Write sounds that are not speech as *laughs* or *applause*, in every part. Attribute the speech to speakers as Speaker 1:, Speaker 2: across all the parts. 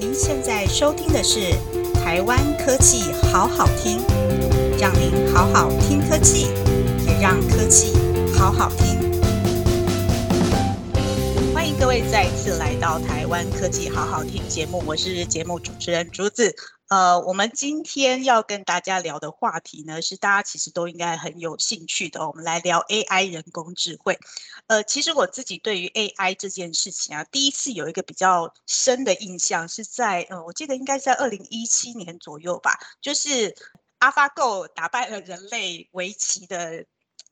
Speaker 1: 您现在收听的是台湾科技好好听，让您好好听科技，也让科技好好听。欢迎各位再次来到台湾科技好好听节目，我是节目主持人竹子。呃，我们今天要跟大家聊的话题呢，是大家其实都应该很有兴趣的。我们来聊 AI 人工智慧。呃，其实我自己对于 AI 这件事情啊，第一次有一个比较深的印象是在呃，我记得应该在二零一七年左右吧，就是 AlphaGo 打败了人类围棋的。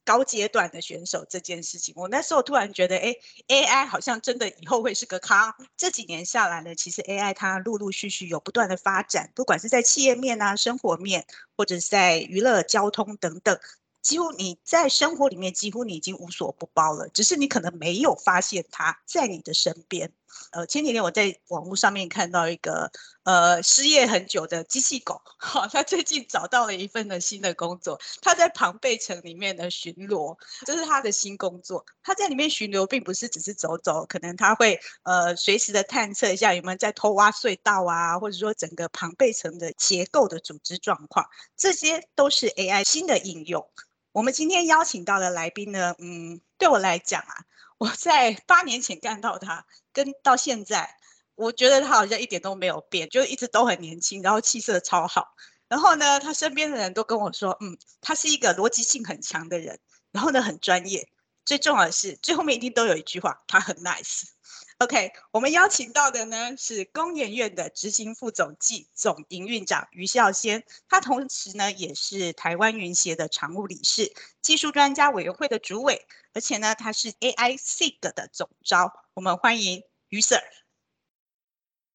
Speaker 1: 高阶段的选手这件事情，我那时候突然觉得，哎，AI 好像真的以后会是个康。这几年下来呢，其实 AI 它陆陆续续有不断的发展，不管是在企业面啊、生活面，或者是在娱乐、交通等等，几乎你在生活里面几乎你已经无所不包了，只是你可能没有发现它在你的身边。呃，前几天我在网络上面看到一个呃失业很久的机器狗，哈，他最近找到了一份的新的工作，他在庞贝城里面的巡逻，这是他的新工作。他在里面巡逻，并不是只是走走，可能他会呃随时的探测一下有没有在偷挖隧道啊，或者说整个庞贝城的结构的组织状况，这些都是 AI 新的应用。我们今天邀请到的来宾呢，嗯，对我来讲啊。我在八年前看到他，跟到现在，我觉得他好像一点都没有变，就一直都很年轻，然后气色超好。然后呢，他身边的人都跟我说，嗯，他是一个逻辑性很强的人，然后呢很专业。最重要的是，最后面一定都有一句话，他很 nice。OK，我们邀请到的呢是工研院的执行副总暨总营运长于孝先，他同时呢也是台湾云协的常务理事、技术专家委员会的主委，而且呢他是 AI SIG 的总招。我们欢迎于 Sir。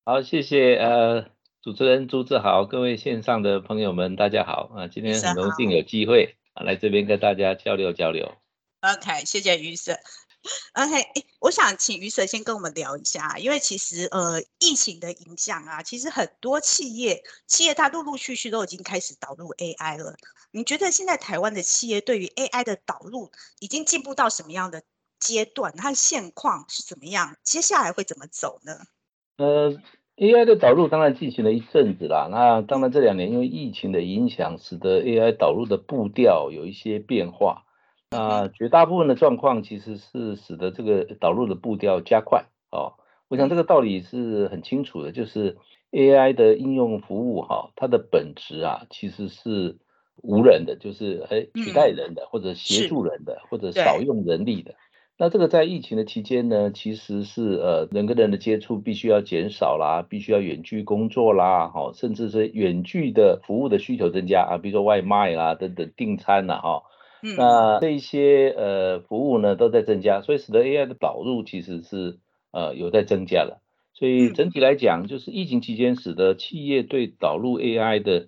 Speaker 2: 好，谢谢呃主持人朱志豪，各位线上的朋友们，大家好啊！今天很荣幸有机会啊来这边跟大家交流交流。
Speaker 1: OK，谢谢于 Sir。*laughs* OK，我想请于 Sir 先跟我们聊一下，因为其实呃疫情的影响啊，其实很多企业企业它陆陆续续都已经开始导入 AI 了。你觉得现在台湾的企业对于 AI 的导入已经进步到什么样的阶段？它的现况是怎么样？接下来会怎么走呢？
Speaker 2: 呃，AI 的导入当然进行了一阵子啦。那当然这两年因为疫情的影响，使得 AI 导入的步调有一些变化。那绝大部分的状况其实是使得这个导入的步调加快哦。我想这个道理是很清楚的，就是 AI 的应用服务哈，它的本质啊其实是无人的，就是哎取代人的，或者协助人的，或者少用人力的。那这个在疫情的期间呢，其实是呃人跟人的接触必须要减少啦，必须要远距工作啦，哈，甚至是远距的服务的需求增加啊，比如说外卖啦等等订餐啦，哈。那这一些呃服务呢都在增加，所以使得 AI 的导入其实是呃有在增加了。所以整体来讲，就是疫情期间使得企业对导入 AI 的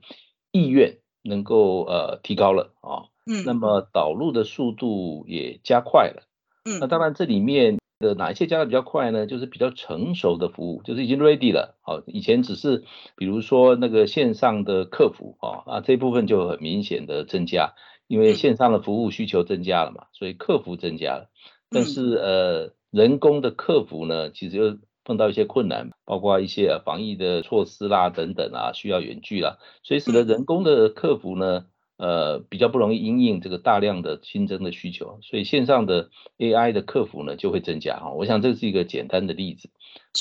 Speaker 2: 意愿能够呃提高了啊。嗯。那么导入的速度也加快了。嗯。那当然这里面的哪一些加的比较快呢？就是比较成熟的服务，就是已经 ready 了。好，以前只是比如说那个线上的客服啊，啊这部分就很明显的增加。因为线上的服务需求增加了嘛，所以客服增加了。但是呃，人工的客服呢，其实又碰到一些困难，包括一些防疫的措施啦等等啊，需要远距啦，所以使得人工的客服呢，呃，比较不容易应应这个大量的新增的需求。所以线上的 AI 的客服呢就会增加哈。我想这是一个简单的例子。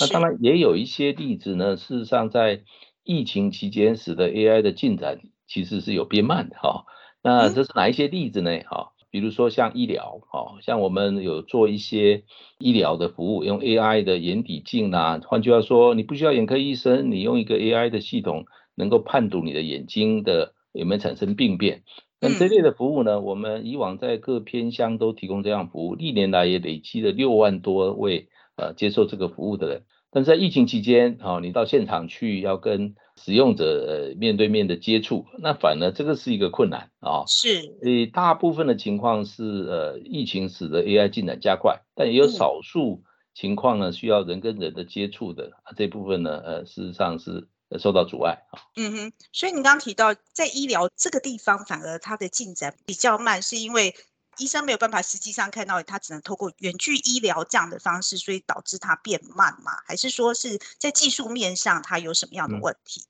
Speaker 2: 那当然也有一些例子呢，事实上在疫情期间使得 AI 的进展其实是有变慢的哈。那这是哪一些例子呢？哈，比如说像医疗，哈，像我们有做一些医疗的服务，用 AI 的眼底镜啊，换句话说，你不需要眼科医生，你用一个 AI 的系统，能够判读你的眼睛的有没有产生病变。那这类的服务呢，我们以往在各偏乡都提供这样服务，历年来也累积了六万多位呃接受这个服务的人。但是在疫情期间，啊，你到现场去要跟使用者呃面对面的接触，那反而这个是一个困难啊。
Speaker 1: 是，
Speaker 2: 所以大部分的情况是呃疫情使得 AI 进展加快，但也有少数情况呢需要人跟人的接触的这部分呢呃事实上是受到阻碍啊。
Speaker 1: 嗯哼，所以你刚刚提到在医疗这个地方反而它的进展比较慢，是因为医生没有办法实际上看到，他只能透过远距医疗这样的方式，所以导致它变慢吗？还是说是在技术面上它有什么样的问题？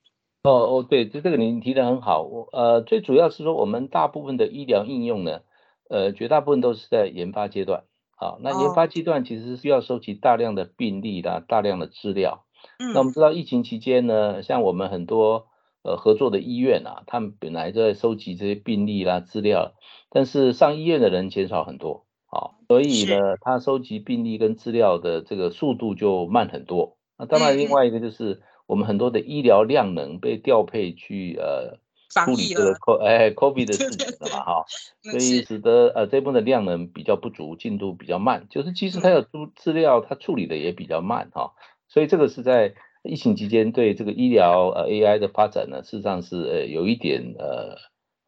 Speaker 2: 哦哦，对，这这个您提的很好。我呃，最主要是说我们大部分的医疗应用呢，呃，绝大部分都是在研发阶段。好，那研发阶段其实是需要收集大量的病例啦，大量的资料。
Speaker 1: 嗯，
Speaker 2: 那我们知道疫情期间呢，像我们很多呃合作的医院啊，他们本来就在收集这些病例啦资料，但是上医院的人减少很多，好，所以呢，他收集病例跟资料的这个速度就慢很多。那当然另外一个就是我们很多的医疗量能被调配去呃处理这个 co 哎 COVID *laughs* 的事情了嘛哈，所以使得呃这部分的量能比较不足，进度比较慢，就是其实它有资资料，它处理的也比较慢哈。所以这个是在疫情期间对这个医疗呃 AI 的发展呢，事实上是呃有一点呃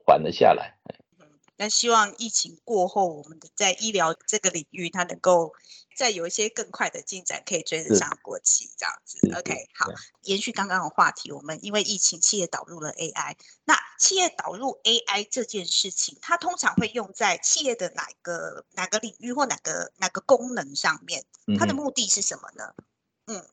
Speaker 2: 缓了下来。
Speaker 1: 嗯，那希望疫情过后，我们的在医疗这个领域，它能够再有一些更快的进展，可以追得上国际这样子。OK，好，延续刚刚的话题，我们因为疫情，企业导入了 AI。那企业导入 AI 这件事情，它通常会用在企业的哪个哪个领域或哪个哪个功能上面？它的目的是什么呢？
Speaker 2: 嗯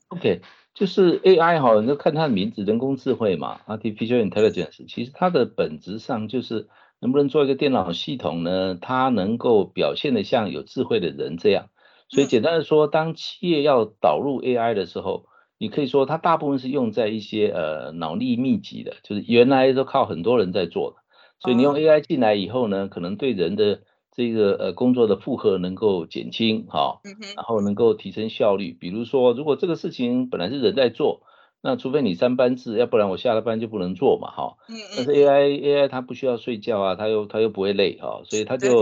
Speaker 2: ，OK，就是 AI 哈，你就看它的名字，人工智慧嘛，Artificial Intelligence，其实它的本质上就是能不能做一个电脑系统呢？它能够表现的像有智慧的人这样。所以简单的说，当企业要导入 AI 的时候，你可以说它大部分是用在一些呃脑力密集的，就是原来都靠很多人在做的。所以你用 AI 进来以后呢，可能对人的这个呃工作的负荷能够减轻，哈，然后能够提升效率。比如说，如果这个事情本来是人在做，那除非你三班制，要不然我下了班就不能做嘛，哈。但是 AI AI 它不需要睡觉啊，它又它又不会累，哈，所以它就，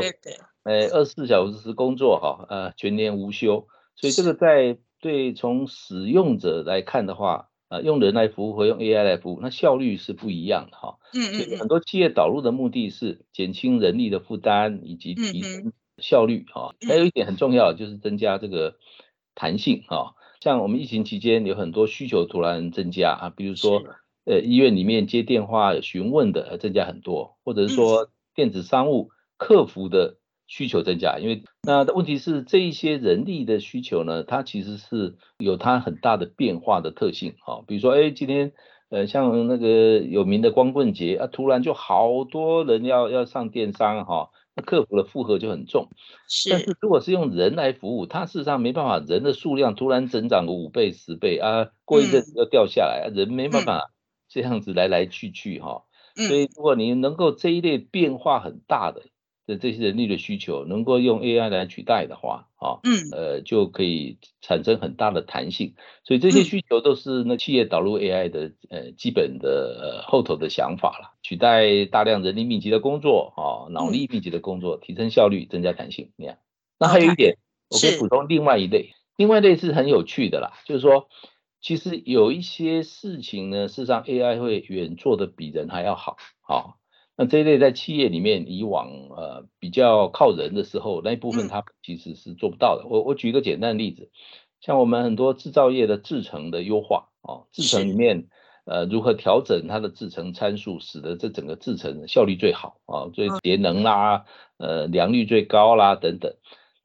Speaker 2: 呃，二十四小时工作，哈，呃，全年无休。所以这个在对从使用者来看的话。啊，用人来服务和用 AI 来服务，那效率是不一样的哈。
Speaker 1: 嗯嗯。所
Speaker 2: 以很多企业导入的目的是减轻人力的负担以及提升效率哈。还有一点很重要，就是增加这个弹性哈。像我们疫情期间有很多需求突然增加啊，比如说呃医院里面接电话询问的增加很多，或者是说电子商务客服的。需求增加，因为那问题是这一些人力的需求呢，它其实是有它很大的变化的特性哈。比如说，哎，今天呃像那个有名的光棍节啊，突然就好多人要要上电商哈，那客服的负荷就很重。
Speaker 1: 是。
Speaker 2: 但是如果是用人来服务，它事实上没办法，人的数量突然增长个五倍十倍啊，过一阵子又掉下来，人没办法这样子来来去去哈。所以如果你能够这一类变化很大的。的这些人力的需求能够用 AI 来取代的话，啊，
Speaker 1: 嗯，
Speaker 2: 呃，就可以产生很大的弹性。所以这些需求都是那企业导入 AI 的呃基本的呃后头的想法了，取代大量人力密集的工作，啊，脑力密集的工作，提升效率，增加弹性。那样，那还有一点，我可以补充另外一类，另外一类是很有趣的啦，就是说，其实有一些事情呢，事实上 AI 会远做的比人还要好，好。那这一类在企业里面，以往呃比较靠人的时候，那一部分它其实是做不到的。我我举一个简单的例子，像我们很多制造业的制程的优化哦，制程里面呃如何调整它的制程参数，使得这整个制程效率最好啊，最节能啦，呃良率最高啦等等。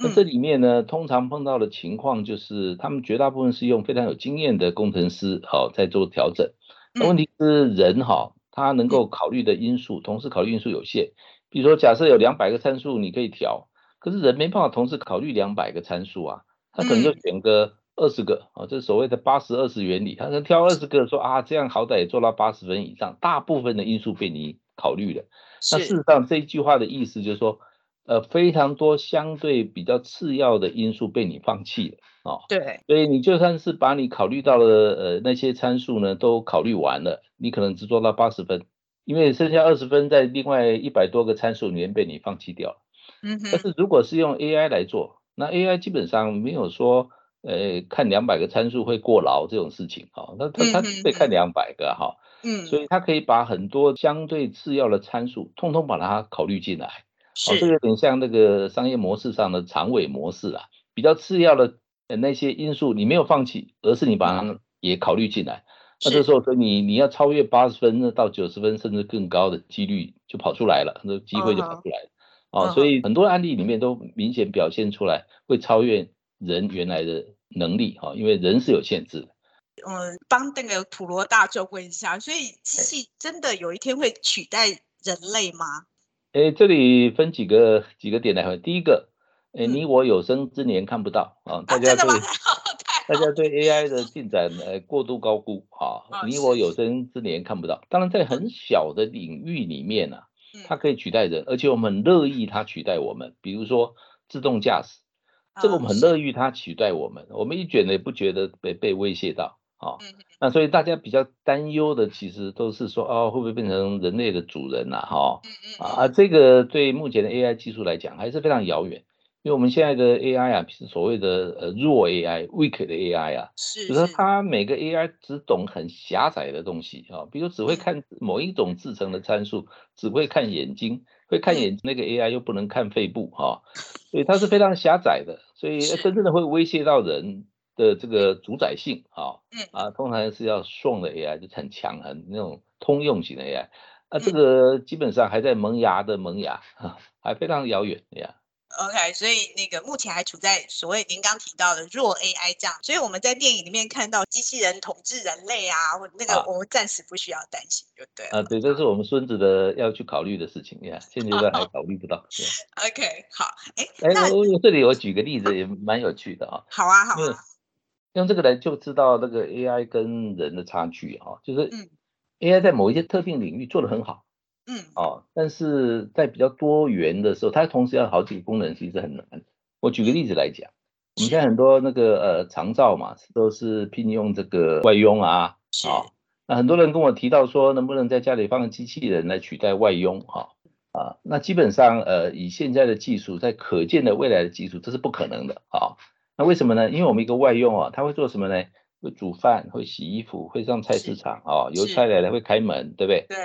Speaker 2: 那这里面呢，通常碰到的情况就是，他们绝大部分是用非常有经验的工程师好在做调整。那问题是人哈。它能够考虑的因素，同时考虑因素有限。比如说，假设有两百个参数你可以调，可是人没办法同时考虑两百个参数啊，他可能就选个二十个啊，这所谓的八十二十原理，他能挑二十个说啊，这样好歹也做到八十分以上，大部分的因素被你考虑了。那事实上这一句话的意思就是说，呃，非常多相对比较次要的因素被你放弃了。哦，
Speaker 1: 对，
Speaker 2: 所以你就算是把你考虑到的呃那些参数呢都考虑完了，你可能只做到八十分，因为剩下二十分在另外一百多个参数里面被你放弃掉了。
Speaker 1: 嗯
Speaker 2: 但是如果是用 AI 来做，那 AI 基本上没有说呃看两百个参数会过劳这种事情哈，那它它得看两百个哈。
Speaker 1: 嗯。
Speaker 2: 所以他可以把很多相对次要的参数通通把它考虑进来。
Speaker 1: 是。
Speaker 2: 这个有点像那个商业模式上的长尾模式啊，比较次要的。呃，那些因素你没有放弃，而是你把它也考虑进来。那这时候说你你要超越八十分，那到九十分甚至更高的几率就跑出来了，那机会就跑出来了。哦，所以很多案例里面都明显表现出来会超越人原来的能力哈，因为人是有限制的。
Speaker 1: 嗯，帮那个普罗大众问一下，所以机器真的有一天会取代人类吗？
Speaker 2: 哎，这里分几个几个点来分。第一个，哎，你我有生之年看不到啊，大家对大家对 AI 的进展呃过度高估啊，你我有生之年看不到。*laughs* 当然，在很小的领域里面呢。它可以取代人，而且我们很乐意它取代我们。比如说自动驾驶，这个我们很乐意它取代我们，我们一卷呢也不觉得被被威胁到啊。那所以大家比较担忧的，其实都是说哦，会不会变成人类的主人呐？哈啊，这个对目前的 AI 技术来讲还是非常遥远。因为我们现在的 AI 啊，是所谓的呃弱 AI、weak 的 AI 啊，
Speaker 1: 是，
Speaker 2: 就是它每个 AI 只懂很狭窄的东西啊，比如只会看某一种制成的参数，只会看眼睛，会看眼那个 AI 又不能看肺部哈，所以它是非常狭窄的，所以真正的会威胁到人的这个主宰性啊，嗯啊，通常是要 strong 的 AI 就很强很那种通用型的 AI，啊，这个基本上还在萌芽的萌芽，*laughs* 还非常遥远呀。
Speaker 1: OK，所以那个目前还处在所谓您刚提到的弱 AI 这样，所以我们在电影里面看到机器人统治人类啊，或那个我们暂时不需要担心，就对
Speaker 2: 啊，对，这是我们孙子的要去考虑的事情呀，现阶段还考虑不到。*laughs*
Speaker 1: OK，好，哎，
Speaker 2: 哎，我这里我举个例子也蛮有趣的啊。
Speaker 1: 好啊，好啊。
Speaker 2: 用这个来就知道那个 AI 跟人的差距啊，就是 AI 在某一些特定领域做得很好。嗯哦，但是在比较多元的时候，它同时要好几个功能，其实很难。我举个例子来讲，我们现在很多那个呃长照嘛，都是聘用这个外佣啊，啊，那很多人跟我提到说，能不能在家里放个机器人来取代外佣？哈啊，那基本上呃以现在的技术，在可见的未来的技术，这是不可能的啊。那为什么呢？因为我们一个外佣啊，他会做什么呢？会煮饭，会洗衣服，会上菜市场啊，邮差来了会开门，对不对？
Speaker 1: 对。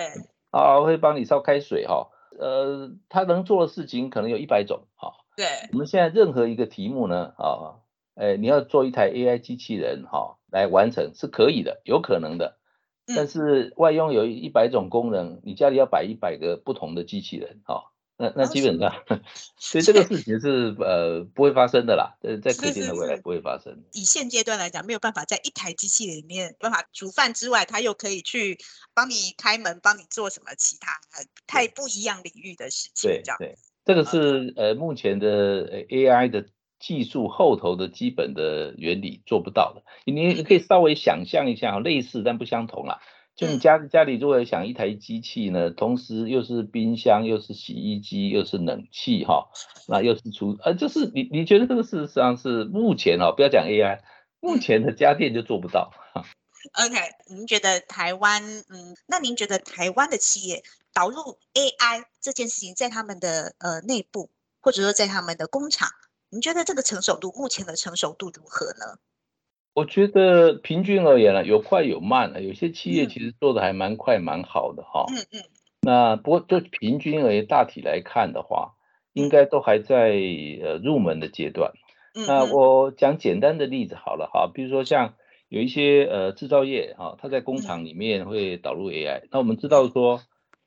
Speaker 2: 啊，会帮你烧开水哈，呃，他能做的事情可能有一百种哈。
Speaker 1: 对，
Speaker 2: 我们现在任何一个题目呢，啊，哎，你要做一台 AI 机器人哈来完成是可以的，有可能的。但是外佣有一百种功能，你家里要摆一百个不同的机器人哈。那那基本上，*laughs* 所以这个事情是呃不会发生的啦，在在可见的未来不会发生。
Speaker 1: 以现阶段来讲，没有办法在一台机器里面办法煮饭之外，它又可以去帮你开门，帮你做什么其他太不一样领域的事情。
Speaker 2: 对对，这个是呃目前的 AI 的技术后头的基本的原理做不到的。你你可以稍微想象一下，类似但不相同啦。就你家家里如果想一台机器呢，同时又是冰箱，又是洗衣机，又是冷气哈，那又是厨，呃，就是你你觉得这个事实上是目前哦，不要讲 AI，目前的家电就做不到。
Speaker 1: OK，您觉得台湾，嗯，那您觉得台湾的企业导入 AI 这件事情，在他们的呃内部，或者说在他们的工厂，您觉得这个成熟度，目前的成熟度如何呢？
Speaker 2: 我觉得平均而言呢，有快有慢啊。有些企业其实做的还蛮快蛮好的哈。嗯嗯。那不过就平均而言，大体来看的话，应该都还在呃入门的阶段。嗯。那我讲简单的例子好了哈，比如说像有一些呃制造业哈，它在工厂里面会导入 AI。那我们知道说，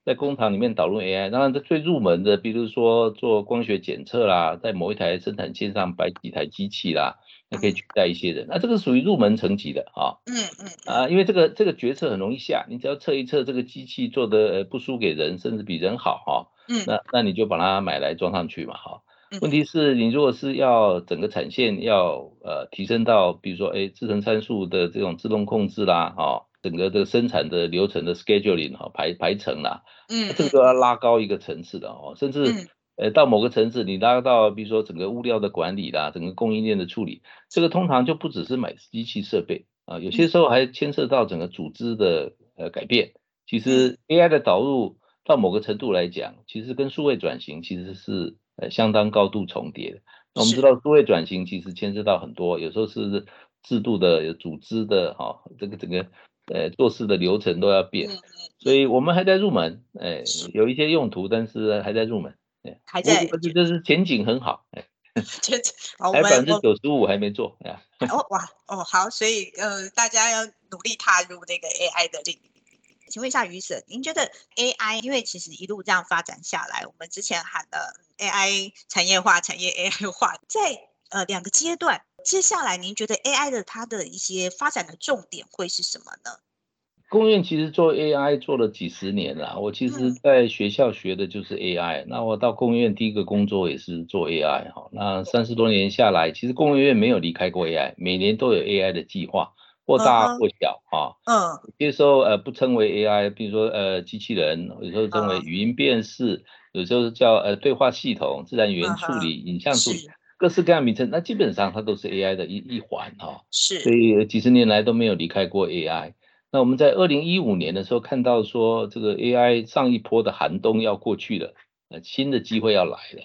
Speaker 2: 在工厂里面导入 AI，当然这最入门的，比如说做光学检测啦，在某一台生产线上摆几台机器啦。那可以取代一些人，那这个属于入门层级的啊。嗯嗯啊，因为这个这个决策很容易下，你只要测一测这个机器做的不输给人，甚至比人好哈。嗯。那那你就把它买来装上去嘛哈。问题是你如果是要整个产线要呃提升到，比如说哎制成参数的这种自动控制啦，哈，整个这个生产的流程的 scheduling 哈排排程啦，嗯，这个都要拉高一个层次的哦，甚至。呃，到某个层次，你拉到比如说整个物料的管理啦，整个供应链的处理，这个通常就不只是买机器设备啊，有些时候还牵涉到整个组织的呃改变。其实 AI 的导入到某个程度来讲，其实跟数位转型其实是呃相当高度重叠的。那我们知道数位转型其实牵涉到很多，有时候是制度的、有组织的哈，这个整个呃做事的流程都要变，所以我们还在入门，哎，有一些用途，但是还在入门。
Speaker 1: 还在，
Speaker 2: 我觉得是前景很好，哎，*laughs*
Speaker 1: 前
Speaker 2: 还百分之九十五还没做，哎
Speaker 1: 哦哇哦好，所以呃大家要努力踏入那个 AI 的领域。请问一下于婶，您觉得 AI 因为其实一路这样发展下来，我们之前喊的 AI 产业化、产业 AI 化，在呃两个阶段，接下来您觉得 AI 的它的一些发展的重点会是什么呢？
Speaker 2: 工院其实做 AI 做了几十年了，我其实在学校学的就是 AI，那我到工院第一个工作也是做 AI 哈，那三十多年下来，其实工业院没有离开过 AI，每年都有 AI 的计划，或大或小哈，嗯，有时候呃不称为 AI，比如说呃机器人，有时候称为语音辨识，有时候叫呃对话系统、自然语言处理、影像处理，各式各样名称，那基本上它都是 AI 的一一环哈，
Speaker 1: 是，
Speaker 2: 所以几十年来都没有离开过 AI。那我们在二零一五年的时候看到说，这个 AI 上一波的寒冬要过去了，呃，新的机会要来了。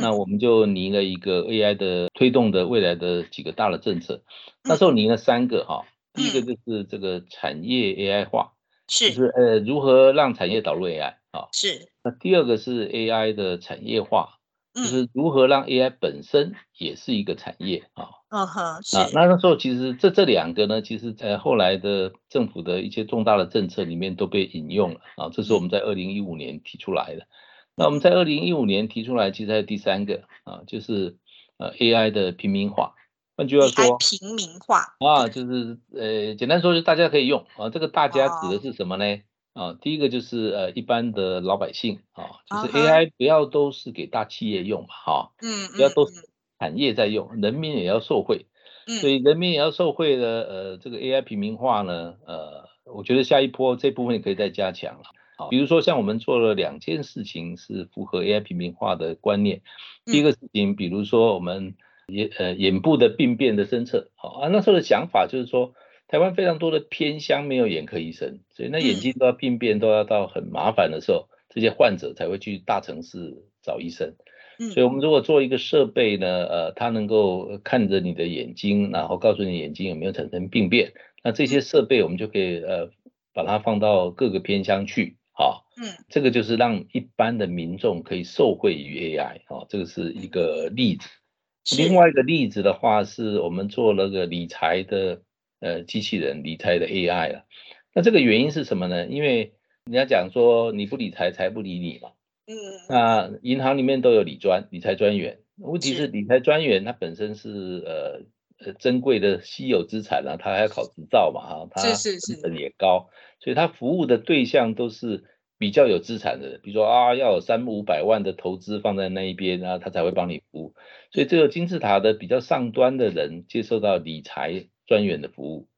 Speaker 2: 那我们就拟了一个 AI 的推动的未来的几个大的政策。那时候拟了三个哈，第一个就是这个产业 AI 化，
Speaker 1: 是，
Speaker 2: 就是呃如何让产业导入 AI 啊，
Speaker 1: 是。
Speaker 2: 那第二个是 AI 的产业化。就是如何让 AI 本身也是一个产业啊？
Speaker 1: 嗯哼，是。
Speaker 2: 那那时候其实这这两个呢，其实在后来的政府的一些重大的政策里面都被引用了啊。这是我们在二零一五年提出来的。那我们在二零一五年提出来，其实还有第三个啊，就是呃 AI 的平民化。换句话说，
Speaker 1: 平民化
Speaker 2: 啊，就是呃简单说，就大家可以用啊。这个大家指的是什么呢？啊，第一个就是呃一般的老百姓啊，就是 AI 不要都是给大企业用嘛，哈，嗯，不要都是产业在用，人民也要受惠，嗯，所以人民也要受惠的，呃，这个 AI 平民化呢，呃，我觉得下一波这部分也可以再加强了，好，比如说像我们做了两件事情是符合 AI 平民化的观念，第一个事情，比如说我们眼呃眼部的病变的侦测，好啊，那时候的想法就是说。台湾非常多的偏乡没有眼科医生，所以那眼睛都要病变，都要到很麻烦的时候，这些患者才会去大城市找医生。所以，我们如果做一个设备呢，呃，它能够看着你的眼睛，然后告诉你眼睛有没有产生病变，那这些设备我们就可以呃把它放到各个偏乡去，好，嗯，这个就是让一般的民众可以受惠于 AI，哦，这个是一个例子。另外一个例子的话，是我们做那个理财的。呃，机器人理财的 AI 了，那这个原因是什么呢？因为人家讲说你不理财，财不理你嘛。嗯。那银行里面都有理专、理财专员，问题是理财专员他本身是呃呃珍贵的稀有资产啊，他还要考执照嘛，哈，他成本也高，所以他服务的对象都是比较有资产的，比如说啊要有三五百万的投资放在那一边，然后他才会帮你服务。所以这个金字塔的比较上端的人接受到理财。专员的服务，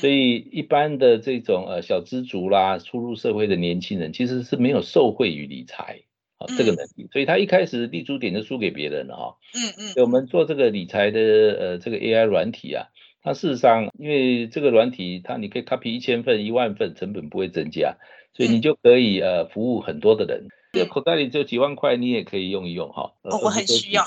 Speaker 2: 所以一般的这种呃小资族啦，初入社会的年轻人其实是没有受惠于理财啊这个能力，所以他一开始立足点就输给别人了哈。嗯嗯，我们做这个理财的呃这个 AI 软体啊，它事实上因为这个软体它你可以 copy 一千份一万份，成本不会增加，所以你就可以呃服务很多的人。这口袋里只有几万块，你也可以用一用哈。
Speaker 1: 我很需要。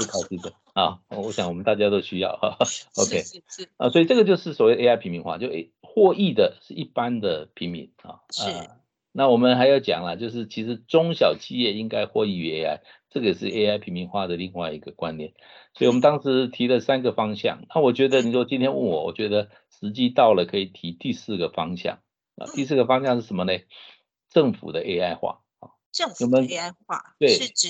Speaker 2: 啊，我想我们大家都需要哈。OK，
Speaker 1: 是是
Speaker 2: 啊，所以这个就是所谓 AI 平民化，就获益的是一般的平民啊。
Speaker 1: 是。
Speaker 2: 那我们还要讲了，就是其实中小企业应该获益于 AI，这个是 AI 平民化的另外一个观念。所以我们当时提了三个方向。那我觉得你说今天问我，我觉得时机到了可以提第四个方向啊。第四个方向是什么呢？政府的 AI 化。
Speaker 1: 政府的 AI 化
Speaker 2: 对
Speaker 1: 是指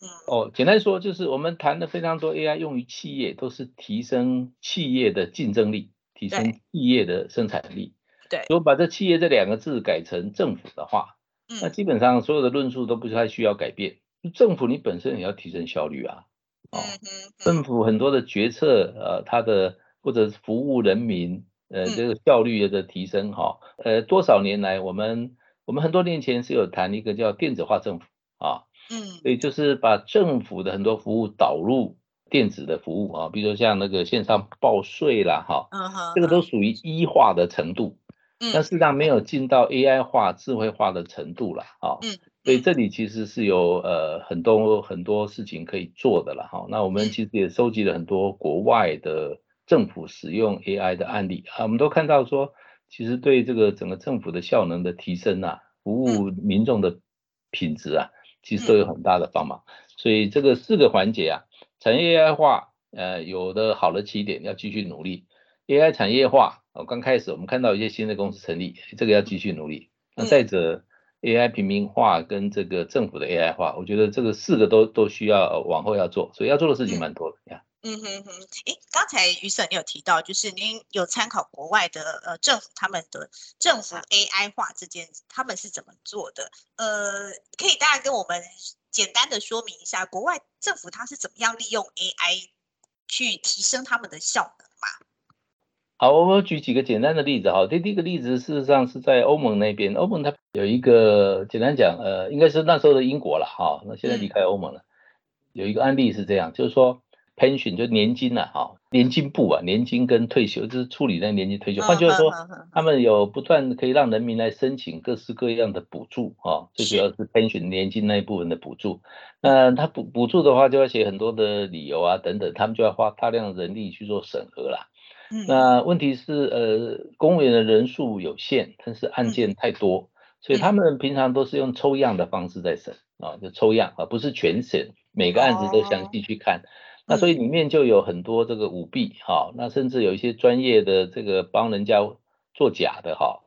Speaker 2: 嗯哦，简单说就是我们谈的非常多 AI 用于企业，都是提升企业的竞争力，提升企业的生产力。
Speaker 1: 对，
Speaker 2: 如果把这企业这两个字改成政府的话，那基本上所有的论述都不太需要改变。政府你本身也要提升效率啊，哦，政府很多的决策呃，它的或者服务人民呃这个效率的提升哈，呃多少年来我们。我们很多年前是有谈一个叫电子化政府啊，嗯，所以就是把政府的很多服务导入电子的服务啊，比如说像那个线上报税啦，哈，嗯哼，这个都属于一化的程度，嗯，但事实上没有进到 AI 化、智慧化的程度了，啊，嗯，所以这里其实是有呃很多很多事情可以做的了，哈，那我们其实也收集了很多国外的政府使用 AI 的案例啊，我们都看到说。其实对这个整个政府的效能的提升啊，服务民众的品质啊，其实都有很大的帮忙。所以这个四个环节啊，产业 AI 化，呃，有的好的起点要继续努力。AI 产业化，哦，刚开始我们看到一些新的公司成立，这个要继续努力。那再者，AI 平民化跟这个政府的 AI 化，我觉得这个四个都都需要往后要做，所以要做的事情蛮多的呀。
Speaker 1: 嗯哼哼，诶，刚才于婶你有提到，就是您有参考国外的呃政府他们的政府 AI 化这件，他们是怎么做的？呃，可以大概跟我们简单的说明一下，国外政府它是怎么样利用 AI 去提升他们的效能吗？
Speaker 2: 好，我举几个简单的例子哈。第第一个例子，事实上是在欧盟那边，欧盟它有一个简单讲，呃，应该是那时候的英国了哈，那现在离开欧盟了，有一个案例是这样，就是说。Pension 就年金呐，哈，年金部啊，年金跟退休就是处理那年金退休。换句话说，他们有不断可以让人民来申请各式各样的补助啊，最主要是 pension 年金那一部分的补助。那他补补助的话，就要写很多的理由啊等等，他们就要花大量人力去做审核啦。那问题是，呃，公务员的人数有限，但是案件太多，所以他们平常都是用抽样的方式在审啊，就抽样啊，不是全审，每个案子都详细去看。那所以里面就有很多这个舞弊哈，那甚至有一些专业的这个帮人家做假的哈，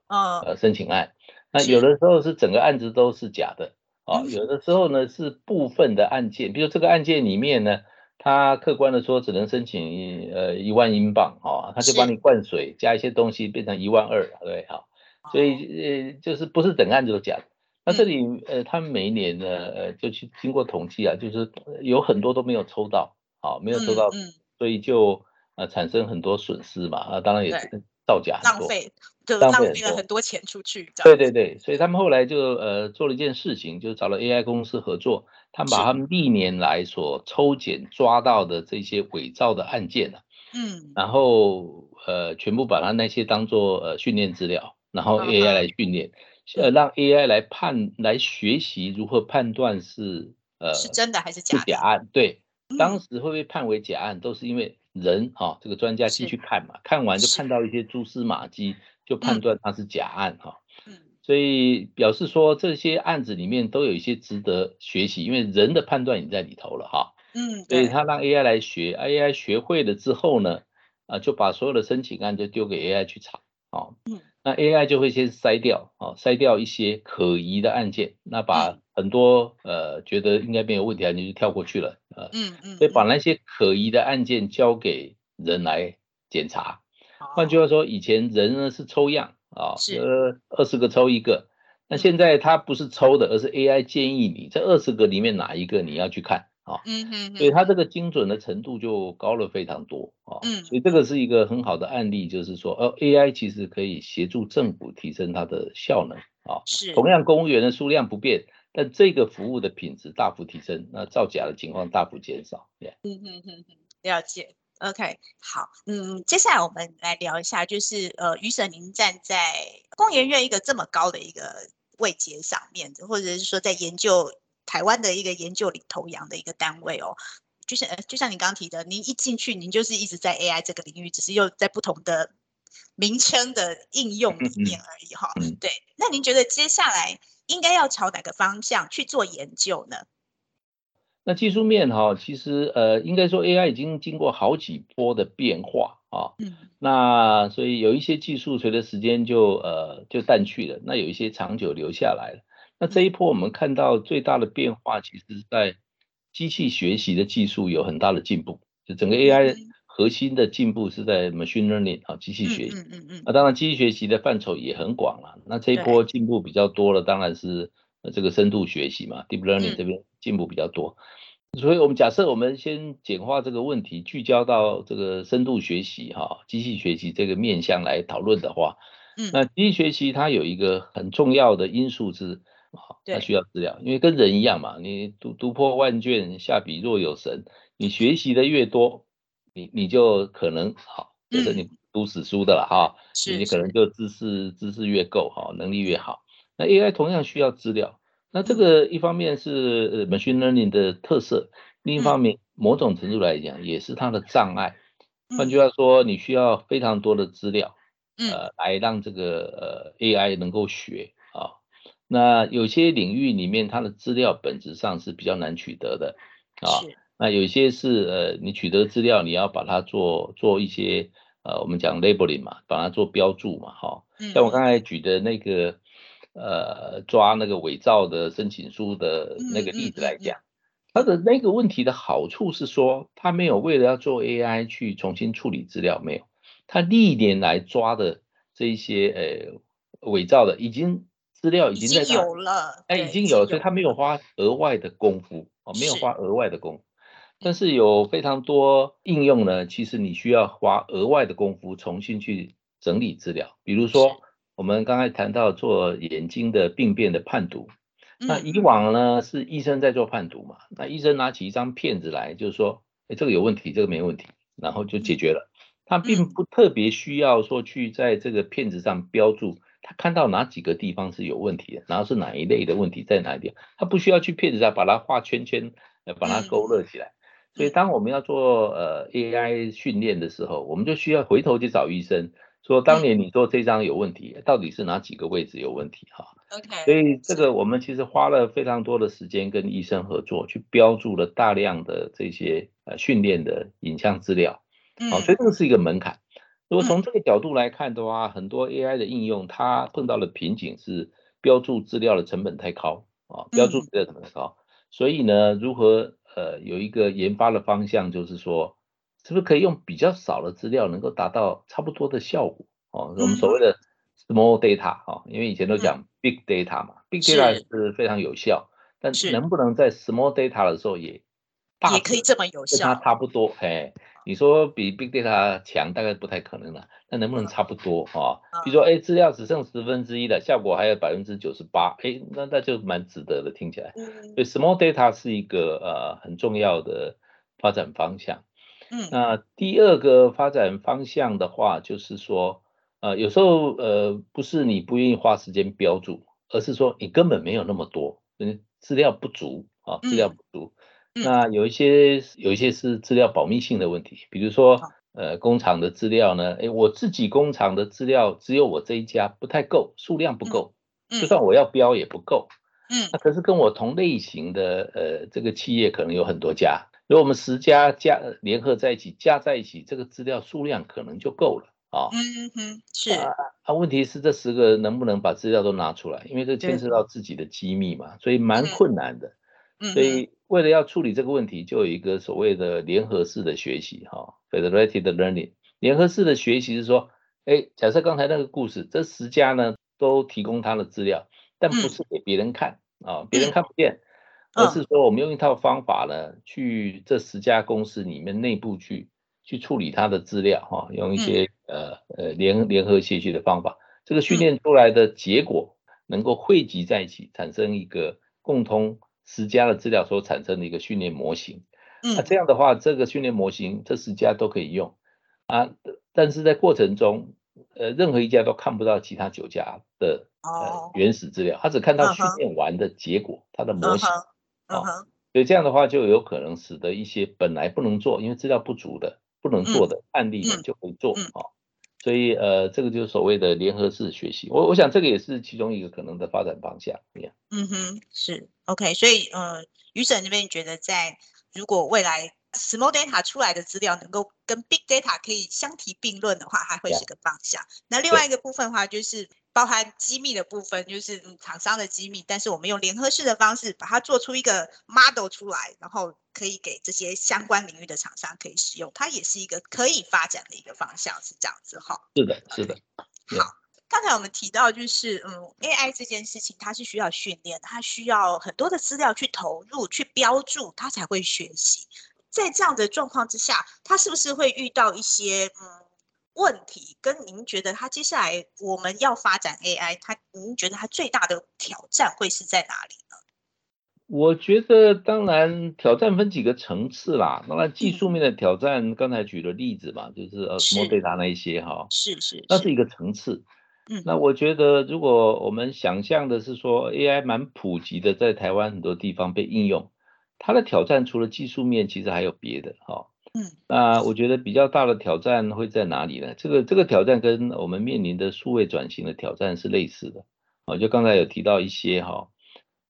Speaker 2: 呃申请案，那有的时候是整个案子都是假的，啊，有的时候呢是部分的案件，比如这个案件里面呢，他客观的说只能申请呃一万英镑啊，他就帮你灌水加一些东西变成一万二，对哈，所以呃就是不是整案子都假的，那这里呃他们每一年呢呃就去经过统计啊，就是有很多都没有抽到。好，没有收到，所以就呃产生很多损失嘛，啊，当然也是造假
Speaker 1: 浪费，就浪费了很多钱出去。
Speaker 2: 对对对，所以他们后来就呃做了一件事情，就是找了 AI 公司合作，他们把他们历年来所抽检抓到的这些伪造的案件呢，嗯，然后呃全部把它那些当做呃训练资料，然后 AI 来训练，呃让 AI 来判来学习如何判断是
Speaker 1: 呃是真的还是假
Speaker 2: 假案，对。当时会被判为假案，都是因为人哈，这个专家进去看嘛，看完就看到一些蛛丝马迹，就判断它是假案哈。嗯，所以表示说这些案子里面都有一些值得学习，因为人的判断已经在里头了哈。嗯，所以他让 AI 来学，AI 学会了之后呢，啊，就把所有的申请案就丢给 AI 去查，哦，嗯，那 AI 就会先筛掉，哦，筛掉一些可疑的案件，那把。很多呃觉得应该没有问题案件就跳过去了，呃，嗯嗯，所以把那些可疑的案件交给人来检查。换句话说，以前人呢是抽样啊，是。二十个抽一个，那现在他不是抽的，而是 AI 建议你这二十个里面哪一个你要去看啊，嗯嗯，所以它这个精准的程度就高了非常多啊，嗯，所以这个是一个很好的案例，就是说，呃，AI 其实可以协助政府提升它的效能啊，是，同样公务员的数量不变。但这个服务的品质大幅提升，那造假的情况大幅减少。嗯
Speaker 1: 哼哼哼，了解。OK，好，嗯，接下来我们来聊一下，就是呃，于婶您站在工研院一个这么高的一个位阶上面，或者是说在研究台湾的一个研究领头羊的一个单位哦，就像就像你刚提的，您一进去，您就是一直在 AI 这个领域，只是又在不同的名称的应用里面而已哈。对，那您觉得接下来？应该要朝哪个方向去做研究呢？
Speaker 2: 那技术面哈，其实呃，应该说 AI 已经经过好几波的变化啊。嗯。那所以有一些技术随着时间就呃就淡去了，那有一些长久留下来了。那这一波我们看到最大的变化，其实是在机器学习的技术有很大的进步，就整个 AI。核心的进步是在 machine learning 啊，机器学习。嗯嗯嗯。那当然，机器学习的范畴也很广了。那这一波进步比较多了，当然是这个深度学习嘛，deep learning 这边进步比较多。所以我们假设我们先简化这个问题，聚焦到这个深度学习哈，机器学习这个面向来讨论的话，嗯，那机器学习它有一个很重要的因素是，它需要资料，因为跟人一样嘛，你读读破万卷，下笔若有神，你学习的越多。你你就可能好，就是你读死书的了哈，你可能就知识知识越够哈，能力越好。那 AI 同样需要资料，那这个一方面是 machine learning 的特色，另一方面某种程度来讲也是它的障碍。换句话说，你需要非常多的资料，呃，来让这个呃 AI 能够学啊。那有些领域里面，它的资料本质上是比较难取得的啊。那有些是呃，你取得资料，你要把它做做一些呃，我们讲 labeling 嘛，把它做标注嘛，哈。像我刚才举的那个呃抓那个伪造的申请书的那个例子来讲，它的那个问题的好处是说，它没有为了要做 AI 去重新处理资料，没有，它历年来抓的这一些呃伪造的已经资料已经
Speaker 1: 在有了，
Speaker 2: 哎，已经有了，所以他没有花额外的功夫哦，没有花额外的功夫。但是有非常多应用呢，其实你需要花额外的功夫重新去整理资料。比如说，我们刚才谈到做眼睛的病变的判读，那以往呢是医生在做判读嘛？那医生拿起一张片子来，就是说，哎，这个有问题，这个没问题，然后就解决了。他并不特别需要说去在这个片子上标注他看到哪几个地方是有问题的，然后是哪一类的问题在哪里，他不需要去片子上把它画圈圈，呃，把它勾勒起来。所以，当我们要做呃 AI 训练的时候，我们就需要回头去找医生，说当年你做这张有问题，到底是哪几个位置有问题哈
Speaker 1: ？OK。
Speaker 2: 所以这个我们其实花了非常多的时间跟医生合作，去标注了大量的这些呃训练的影像资料。好，所以这个是一个门槛。如果从这个角度来看的话，很多 AI 的应用它碰到的瓶颈是标注资料的成本太高啊，标注资料成本太高。所以呢，如何？呃，有一个研发的方向，就是说，是不是可以用比较少的资料，能够达到差不多的效果？哦，我们所谓的 small data 哦，因为以前都讲 big data 嘛，big data 是非常有效，但能不能在 small data 的时候也
Speaker 1: 也可以这么有效？
Speaker 2: 它差不多，哎。你说比 Big Data 强，大概不太可能了。那能不能差不多啊？比如说，哎，资料只剩十分之一了，效果还有百分之九十八，哎，那那就蛮值得的，听起来。所以 Small Data 是一个呃很重要的发展方向。嗯。那第二个发展方向的话，就是说，呃，有时候呃不是你不愿意花时间标注，而是说你根本没有那么多，嗯，资料不足啊，资料不足。那有一些有一些是资料保密性的问题，比如说呃工厂的资料呢，哎我自己工厂的资料只有我这一家不太够，数量不够，就算我要标也不够，嗯，那可是跟我同类型的呃这个企业可能有很多家，如果我们十家加联合在一起加在一起，这个资料数量可能就够了啊，
Speaker 1: 嗯哼是。
Speaker 2: 啊，问题是这十个能不能把资料都拿出来，因为这牵涉到自己的机密嘛，所以蛮困难的，所以。为了要处理这个问题，就有一个所谓的联合式的学习，哈，federated learning。联合式的学习是说，哎，假设刚才那个故事，这十家呢都提供他的资料，但不是给别人看啊，别人看不见，而是说我们用一套方法呢，去这十家公司里面内部去去处理他的资料，哈，用一些呃呃联联合学习的方法，这个训练出来的结果能够汇集在一起，产生一个共通。十家的资料所产生的一个训练模型，那这样的话，这个训练模型这十家都可以用。啊，但是在过程中，呃，任何一家都看不到其他九家的呃原始资料，他只看到训练完的结果，它的模型啊，所以这样的话就有可能使得一些本来不能做，因为资料不足的不能做的案例呢就可以做啊。所以，呃，这个就是所谓的联合式学习。我我想这个也是其中一个可能的发展方向。
Speaker 1: 嗯哼，是 OK。所以，呃，于婶这边觉得，在如果未来 Small Data 出来的资料能够跟 Big Data 可以相提并论的话，还会是个方向。那另外一个部分的话，就是。包含机密的部分，就是厂商的机密，但是我们用联合式的方式把它做出一个 model 出来，然后可以给这些相关领域的厂商可以使用，它也是一个可以发展的一个方向，是这样子哈。
Speaker 2: 是的，是的。
Speaker 1: 好，刚才我们提到就是嗯，AI 这件事情它是需要训练，它需要很多的资料去投入、去标注，它才会学习。在这样的状况之下，它是不是会遇到一些嗯？问题跟您觉得，它接下来我们要发展 AI，它您觉得它最大的挑战会是在哪里呢？
Speaker 2: 我觉得当然挑战分几个层次啦。当然技术面的挑战，刚才举的例子嘛，就是呃 small data 那一些哈，
Speaker 1: 是是，
Speaker 2: 那是一个层次。嗯，那我觉得如果我们想象的是说 AI 蛮普及的，在台湾很多地方被应用，它的挑战除了技术面，其实还有别的哈。嗯，那我觉得比较大的挑战会在哪里呢？这个这个挑战跟我们面临的数位转型的挑战是类似的。啊，就刚才有提到一些哈，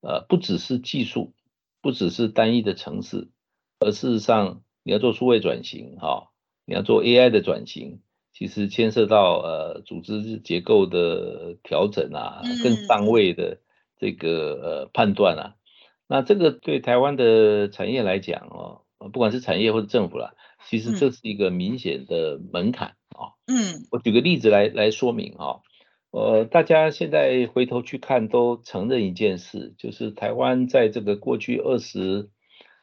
Speaker 2: 呃，不只是技术，不只是单一的城市，而事实上你要做数位转型哈，你要做 AI 的转型，其实牵涉到呃组织结构的调整啊，更上位的这个呃判断啊。那这个对台湾的产业来讲哦，不管是产业或者政府啦，其实这是一个明显的门槛啊。嗯，我举个例子来来说明啊。呃，大家现在回头去看，都承认一件事，就是台湾在这个过去二十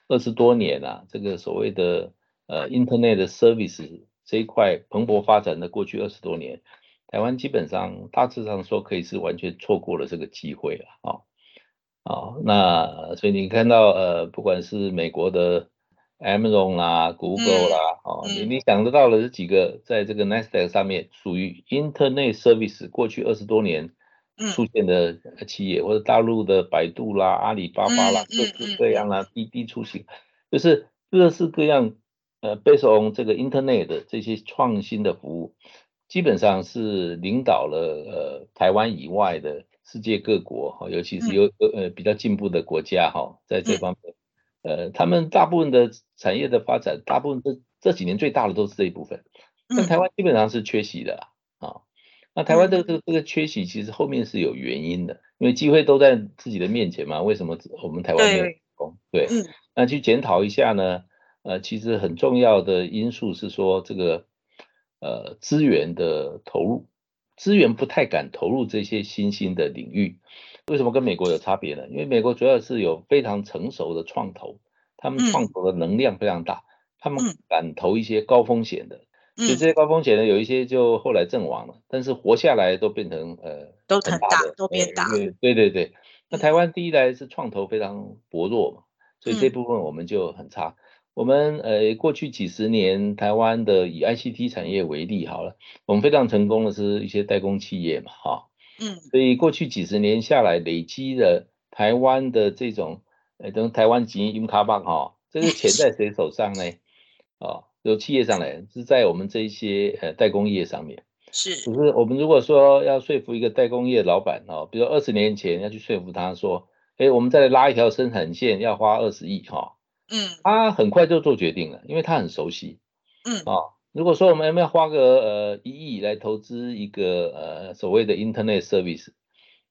Speaker 2: 二十多年啊，这个所谓的呃 Internet service 这一块蓬勃发展的过去二十多年，台湾基本上大致上说可以是完全错过了这个机会了啊啊，那所以你看到呃，不管是美国的。Amazon 啦，Google 啦，哦，你你想得到的这几个，在这个 Nasdaq 上面属于 Internet Service 过去二十多年出现的企业，或者大陆的百度啦、阿里巴巴啦，各式各样啦，滴滴出行，就是各式各样呃，based on 这个 Internet 的这些创新的服务，基本上是领导了呃台湾以外的世界各国哈，尤其是有呃比较进步的国家哈，在这方面。呃，他们大部分的产业的发展，大部分这这几年最大的都是这一部分，但台湾基本上是缺席的啊。那台湾这个这个这个缺席，其实后面是有原因的，因为机会都在自己的面前嘛。为什么我们台湾没有成功？对，那去检讨一下呢？呃，其实很重要的因素是说这个呃资源的投入，资源不太敢投入这些新兴的领域。为什么跟美国有差别呢？因为美国主要是有非常成熟的创投，他们创投的能量非常大，他们敢投一些高风险的，所以这些高风险的，有一些就后来阵亡了，但是活下来都变成呃
Speaker 1: 都很大，都变大。
Speaker 2: 对对对，那台湾第一来是创投非常薄弱嘛，所以这部分我们就很差。我们呃过去几十年台湾的以 ICT 产业为例好了，我们非常成功的是一些代工企业嘛，哈。嗯，所以过去几十年下来，累积的台湾的这种，呃，等台湾金银卡棒哈，这个钱在谁手上呢？哦，有企业上来，是在我们这一些呃代工业上面。
Speaker 1: 是，
Speaker 2: 只是我们如果说要说服一个代工业老板哦，比如二十年前要去说服他说，哎，我们再拉一条生产线要花二十亿哈，嗯，他很快就做决定了，因为他很熟悉，嗯，啊。如果说我们要不要花个呃一亿来投资一个呃所谓的 Internet Service，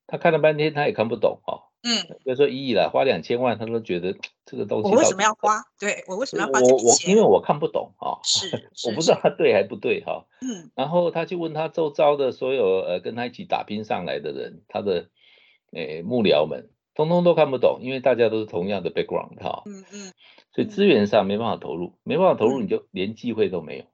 Speaker 2: 他看了半天他也看不懂哦。嗯，比如说一亿了，花两千万他都觉得 *tsk* 这个东西。
Speaker 1: 我为什么要花？对我为什么要花
Speaker 2: 我我因为我看不懂啊。*laughs*
Speaker 1: 是，
Speaker 2: 我不知道他对还不对哈。嗯。然后他就问他周遭的所有呃跟他一起打拼上来的人，他的诶幕僚们，通通都看不懂，因为大家都是同样的 background 哈。嗯嗯。所以资源上没办法投入，没办法投入你就连机会都没有。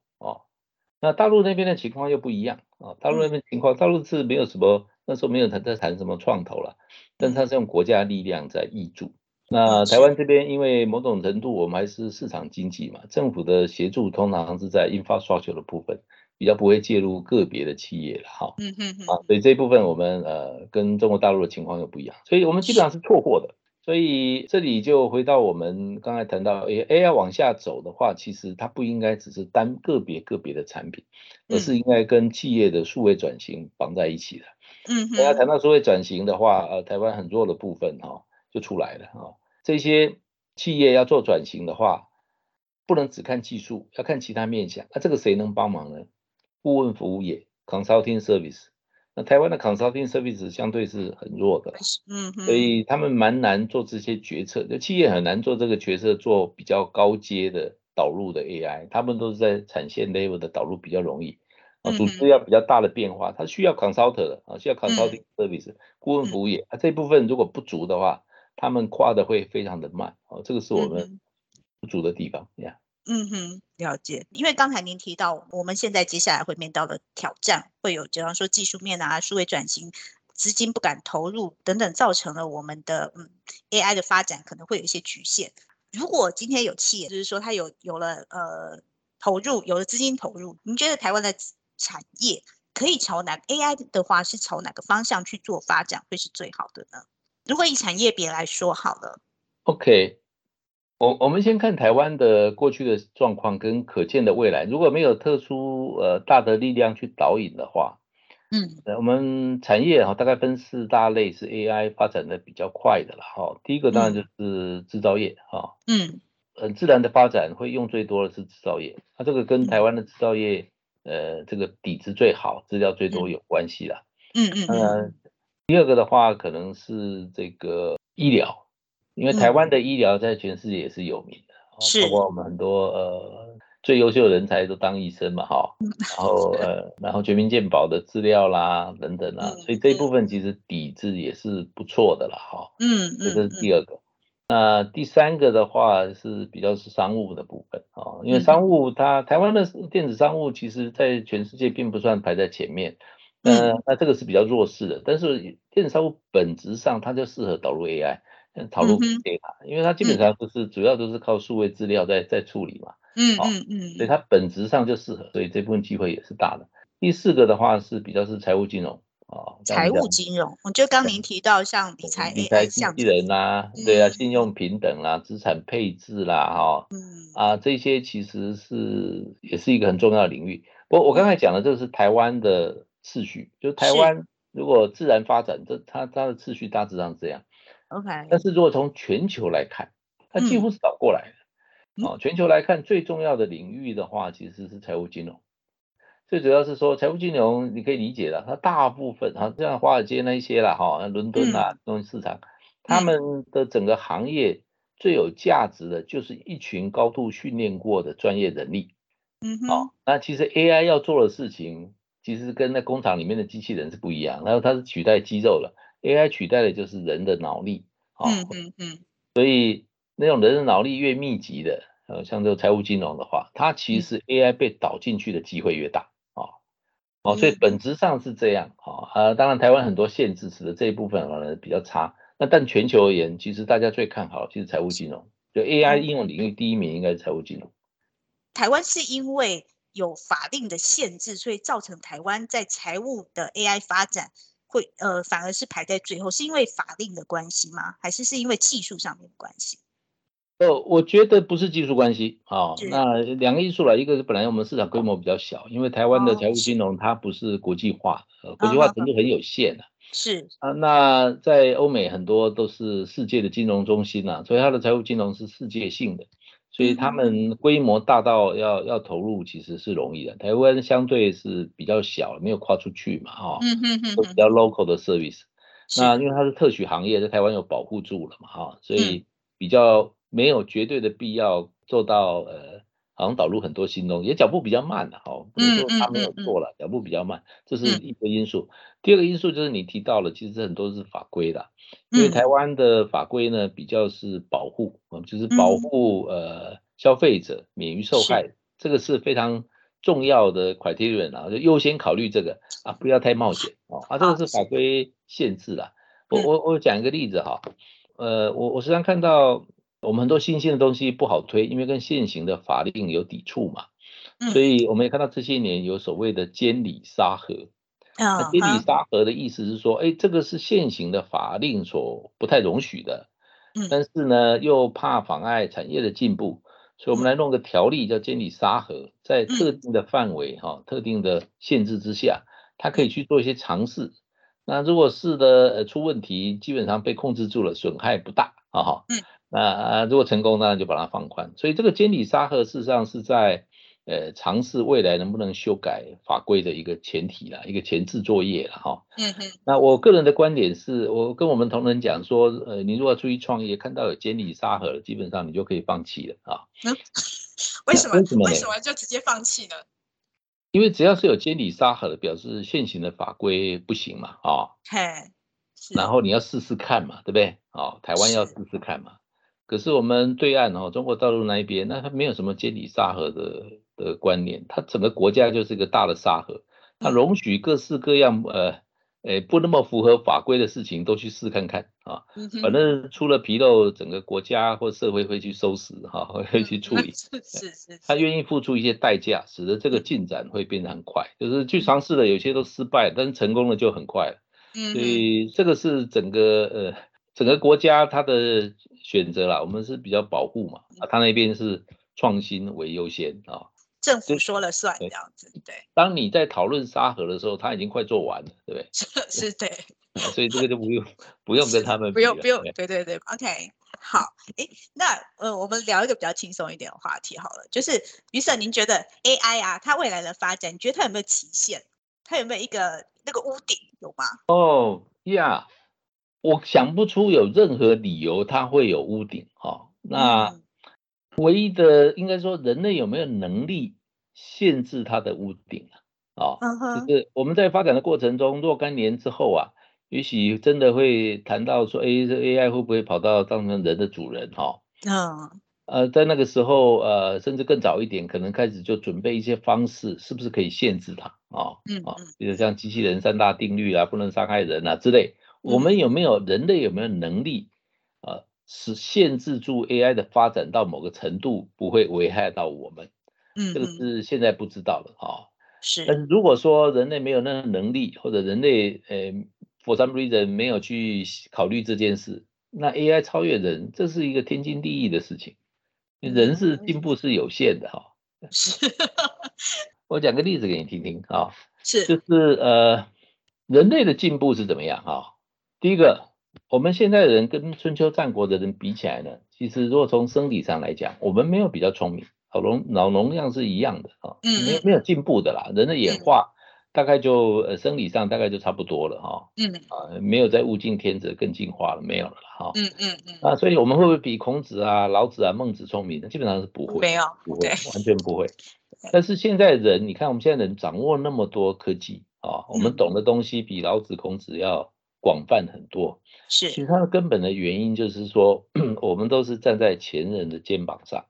Speaker 2: 那大陆那边的情况又不一样啊，大陆那边情况，大陆是没有什么，那时候没有谈在谈什么创投了，但它是用国家力量在挹注。那台湾这边因为某种程度我们还是市场经济嘛，政府的协助通常是在 infrastructure 的部分，比较不会介入个别的企业了哈。嗯嗯嗯。啊，所以这一部分我们呃跟中国大陆的情况又不一样，所以我们基本上是错过的。所以这里就回到我们刚才谈到，A A I 往下走的话，其实它不应该只是单个别个别的产品，而是应该跟企业的数位转型绑在一起的。嗯，大家谈到数位转型的话，呃，台湾很弱的部分哈就出来了哈。这些企业要做转型的话，不能只看技术，要看其他面向。那这个谁能帮忙呢？顾问服务业 （Consulting Service）。那台湾的 consulting service 相对是很弱的，嗯，所以他们蛮难做这些决策，就企业很难做这个决策，做比较高阶的导入的 AI，他们都是在产线 level 的导入比较容易，啊，组织要比较大的变化，它需要 consultant 的啊，需要 consulting service 顾问服务业，啊，这部分如果不足的话，他们跨的会非常的慢，哦，这个是我们不足的地方，呀。
Speaker 1: 嗯哼，了解。因为刚才您提到，我们现在接下来会面到的挑战，会有，比方说技术面啊、数位转型、资金不敢投入等等，造成了我们的嗯 AI 的发展可能会有一些局限。如果今天有企业，就是说它有有了呃投入，有了资金投入，您觉得台湾的产业可以朝哪 AI 的话是朝哪个方向去做发展会是最好的呢？如果以产业别来说好了
Speaker 2: ，OK。我我们先看台湾的过去的状况跟可见的未来，如果没有特殊呃大的力量去导引的话，嗯，我们产业哈大概分四大类是 AI 发展的比较快的了哈。第一个当然就是制造业哈，嗯，很自然的发展会用最多的是制造业，那这个跟台湾的制造业呃这个底子最好、资料最多有关系啦。
Speaker 1: 嗯嗯嗯。
Speaker 2: 第二个的话，可能是这个医疗，因为台湾的医疗在全世界也是有名的，
Speaker 1: 是。
Speaker 2: 包括我们很多呃最优秀的人才都当医生嘛，哈，然后呃然后全民健保的资料啦等等啊，所以这一部分其实底子也是不错的啦，哈，
Speaker 1: 嗯
Speaker 2: 嗯，这是第二个。那第三个的话是比较是商务的部分啊，因为商务它台湾的电子商务其实在全世界并不算排在前面。那那这个是比较弱势的，但是电子商务本质上它就适合导入 AI，导入 data，因为它基本上都是主要都是靠数位资料在在处理嘛，
Speaker 1: 嗯嗯嗯，
Speaker 2: 所以它本质上就适合，所以这部分机会也是大的。第四个的话是比较是财务金融啊，
Speaker 1: 财务金融，我觉得刚您提到像理财理财
Speaker 2: 机器人啦，对啊，信用平等啦，资产配置啦，哈，
Speaker 1: 嗯
Speaker 2: 啊这些其实是也是一个很重要的领域。不过我刚才讲的这个是台湾的。次序就是台湾如果自然发展，这它它的次序大致上是这样。
Speaker 1: OK，
Speaker 2: 但是如果从全球来看，它几乎是倒过来的。哦，全球来看最重要的领域的话，其实是财务金融。最主要是说财务金融，你可以理解了，它大部分啊，像华尔街那一些啦，哈，伦敦啊，东西市场，他们的整个行业最有价值的就是一群高度训练过的专业人力。
Speaker 1: 嗯哼，
Speaker 2: 那其实 AI 要做的事情。其实跟那工厂里面的机器人是不一样，然后它是取代肌肉了，AI 取代的就是人的脑力，
Speaker 1: 啊，嗯嗯嗯，
Speaker 2: 所以那种人的脑力越密集的，呃，像这个财务金融的话，它其实 AI 被导进去的机会越大，啊，哦，所以本质上是这样，啊，啊，当然台湾很多限制使得这一部分可能比较差，那但全球而言，其实大家最看好其实财务金融，就 AI 应用领域第一名应该是财务金融，
Speaker 1: 台湾是因为。有法令的限制，所以造成台湾在财务的 AI 发展会呃反而是排在最后，是因为法令的关系吗？还是是因为技术上面的关系？
Speaker 2: 呃，我觉得不是技术关系啊，那两个因素了，一个是本来我们市场规模比较小，因为台湾的财务金融它不是国际化，呃，国际化程度很有限的。
Speaker 1: 是
Speaker 2: 啊，那在欧美很多都是世界的金融中心呐，所以它的财务金融是世界性的。所以他们规模大到要要投入其实是容易的，台湾相对是比较小，没有跨出去嘛，哈，
Speaker 1: 嗯哼哼，
Speaker 2: 比较 local 的 service。那因为它是特许行业，在台湾有保护住了嘛，哈，所以比较没有绝对的必要做到呃，好像导入很多新东西，也脚步比较慢的，哈，不是说他没有做了，脚步比较慢，这是一个因素。第二个因素就是你提到了，其实很多是法规的。因为台湾的法规呢比较是保护，就是保护呃消费者免于受害，这个是非常重要的 criterion 啊，就优先考虑这个啊，不要太冒险哦啊，这个是法规限制啦。我我我讲一个例子哈，呃，我我时常看到我们很多新兴的东西不好推，因为跟现行的法令有抵触嘛，所以我们也看到这些年有所谓的监理沙盒。
Speaker 1: 那
Speaker 2: 监理沙盒的意思是说，哎，这个是现行的法令所不太容许的，
Speaker 1: 嗯，
Speaker 2: 但是呢，又怕妨碍产业的进步，所以我们来弄个条例叫监理沙盒，在特定的范围哈、特定的限制之下，它可以去做一些尝试。那如果是的呃出问题，基本上被控制住了，损害不大啊哈。
Speaker 1: 嗯，
Speaker 2: 那如果成功，当然就把它放宽。所以这个监理沙盒事实上是在。呃，尝试未来能不能修改法规的一个前提啦，一个前置作业了哈。
Speaker 1: 嗯哼。
Speaker 2: 那我个人的观点是，我跟我们同仁讲说，呃，你如果出去创业，看到有监理沙盒，基本上你就可以放弃了啊。
Speaker 1: 嗯。*laughs* 为什么？为什么？为什么就直接放弃呢？
Speaker 2: 因为只要是有监理沙盒的，表示现行的法规不行嘛，啊。
Speaker 1: 嘿。
Speaker 2: 然后你要试试看嘛，对不对？哦，台湾要试试看嘛。可是我们对岸哦，中国大陆那一边，那它没有什么监理沙河的。的观念，它整个国家就是一个大的沙河，它容许各式各样呃，诶不那么符合法规的事情都去试看看啊，反正出了纰漏，整个国家或社会会去收拾哈，会去处理，*laughs*
Speaker 1: 是是是，
Speaker 2: 他愿意付出一些代价，使得这个进展会变得很快，就是去尝试的，有些都失败，但是成功了就很快了，所以这个是整个呃整个国家它的选择啦，我们是比较保护嘛，啊，他那边是创新为优先啊。
Speaker 1: 政府说了算这样子，对。
Speaker 2: 当你在讨论沙盒的时候，他已经快做完了，对不对？
Speaker 1: 是是，对。
Speaker 2: 所以这个就不用不用跟他们 *laughs*
Speaker 1: 不用不用，对对对。OK，好，哎，那呃，我们聊一个比较轻松一点的话题好了，就是于婶，您觉得 AI 啊，它未来的发展，你觉得它有没有期限？它有没有一个那个屋顶有吗？
Speaker 2: 哦呀，我想不出有任何理由它会有屋顶哈。那唯一的应该说，人类有没有能力限制它的屋顶啊？啊，就是我们在发展的过程中，若干年之后啊。也许真的会谈到说，哎，这 AI 会不会跑到当成人的主人？哈，嗯，呃，在那个时候，呃，甚至更早一点，可能开始就准备一些方式，是不是可以限制它？啊，嗯，啊，比如像机器人三大定律啊，不能伤害人啊之类。我们有没有人类有没有能力，呃，是限制住 AI 的发展到某个程度，不会危害到我们？嗯，这个是现在不知道的啊。
Speaker 1: 是，
Speaker 2: 但是如果说人类没有那个能力，或者人类，呃。For some reason 没有去考虑这件事，那 AI 超越人，这是一个天经地义的事情。人是进步是有限的哈。
Speaker 1: 是。*laughs*
Speaker 2: 我讲个例子给你听听啊。
Speaker 1: 是。
Speaker 2: 就是呃，人类的进步是怎么样啊？第一个，我们现在的人跟春秋战国的人比起来呢，其实如果从生理上来讲，我们没有比较聪明，脑容脑容量是一样的啊，没没有进步的啦。人的演化。大概就呃生理上大概就差不多了哈，嗯啊没有在物竞天择更进化了没有了哈，嗯嗯嗯啊所以我们会不会比孔子啊老子啊孟子聪明呢？基本上是不会，
Speaker 1: 没有
Speaker 2: 不会完全不会。但是现在人你看我们现在人掌握那么多科技啊，我们懂的东西比老子孔子要广泛很多。
Speaker 1: 是，
Speaker 2: 其实它的根本的原因就是说 *clears throat* 我们都是站在前人的肩膀上。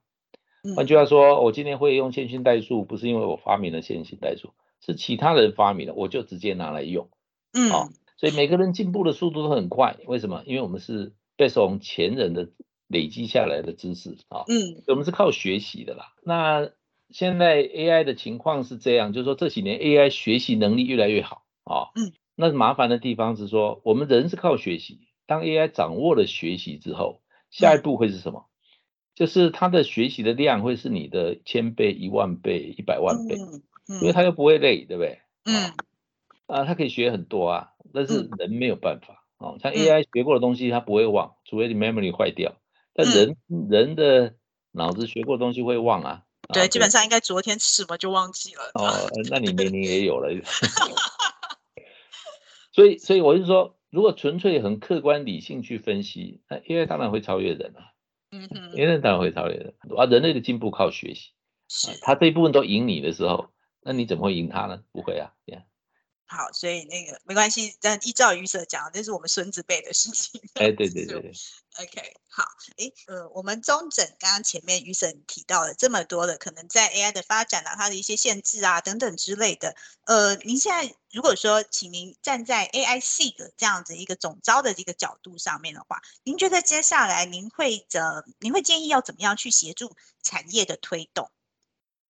Speaker 2: 换句话说，我今天会用线性代数，不是因为我发明了线性代数。是其他人发明的，我就直接拿来用，嗯，啊，所以每个人进步的速度都很快，为什么？因为我们是被从前人的累积下来的知识啊，嗯，我们是靠学习的啦。那现在 AI 的情况是这样，就是说这几年 AI 学习能力越来越好啊，嗯，那麻烦的地方是说，我们人是靠学习，当 AI 掌握了学习之后，下一步会是什么？就是它的学习的量会是你的千倍、一万倍、一百万倍。因为它又不会累，对不对？嗯，啊，它可以学很多啊，但是人没有办法哦。像 AI 学过的东西，它不会忘，除非你 memory 坏掉。但人人的脑子学过的东西会忘啊。
Speaker 1: 对，基本上应该昨天吃什么就忘记了。
Speaker 2: 哦，那你年龄也有了。*laughs* 所以，所以我是说，如果纯粹很客观理性去分析，那 AI 当然会超越人啊。嗯哼，AI 当然会超越人啊。人类的进步靠学习，
Speaker 1: 是
Speaker 2: 他这一部分都赢你的时候。那你怎么会赢他呢？不会啊，
Speaker 1: 好，所以那个没关系。但依照于舍讲，这是我们孙子辈的事情。
Speaker 2: 哎，对对对对。*laughs*
Speaker 1: OK，好，哎，呃，我们中诊刚刚前面于婶提到了这么多的可能在 AI 的发展啊，它的一些限制啊等等之类的。呃，您现在如果说，请您站在 AI SIG 这样子一个总招的一个角度上面的话，您觉得接下来您会怎，您会建议要怎么样去协助产业的推动？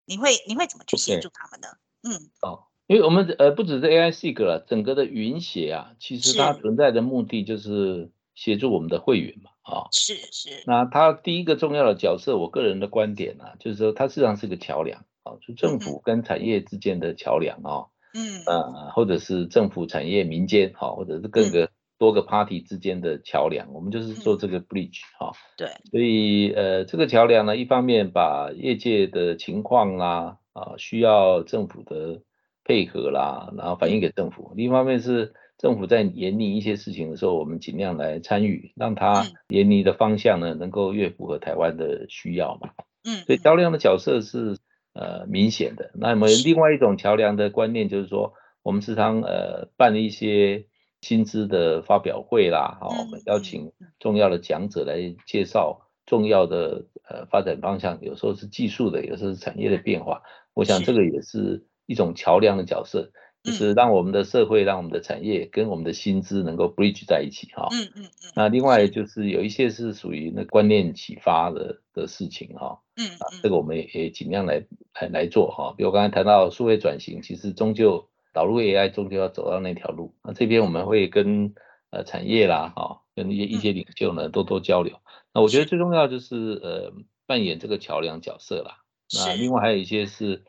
Speaker 1: 您会您会怎么去协助他们呢？嗯，
Speaker 2: 哦，因为我们呃不只是 AI SIG 了，整个的云协啊，其实它存在的目的就是协助我们的会员嘛，啊，
Speaker 1: 是是。
Speaker 2: 那它第一个重要的角色，我个人的观点呢，就是说它实际上是个桥梁啊，就政府跟产业之间的桥梁啊，嗯呃，或者是政府、产业、民间哈，或者是各个。多个 party 之间的桥梁，我们就是做这个 bridge 哈。
Speaker 1: 对。
Speaker 2: 所以呃，这个桥梁呢，一方面把业界的情况啦，啊，需要政府的配合啦，然后反映给政府；另一方面是政府在研拟一些事情的时候，我们尽量来参与，让它研拟的方向呢，能够越符合台湾的需要嘛。嗯。所以桥梁的角色是呃明显的。那么另外一种桥梁的观念就是说，我们时常呃办一些。薪资的发表会啦，好，我们邀请重要的讲者来介绍重要的呃发展方向，有时候是技术的，有时候是产业的变化。我想这个也是一种桥梁的角色，就是让我们的社会、让我们的产业跟我们的薪资能够 bridge 在一起哈。嗯嗯嗯。那另外就是有一些是属于那观念启发的的事情哈。嗯嗯。这个我们也也尽量来来来做哈。比如刚才谈到数位转型，其实终究。导入 AI 终究要走到那条路，那这边我们会跟呃产业啦，哈，跟一些一些领袖呢多多交流。那我觉得最重要就是呃扮演这个桥梁角色啦。那另外还有一些是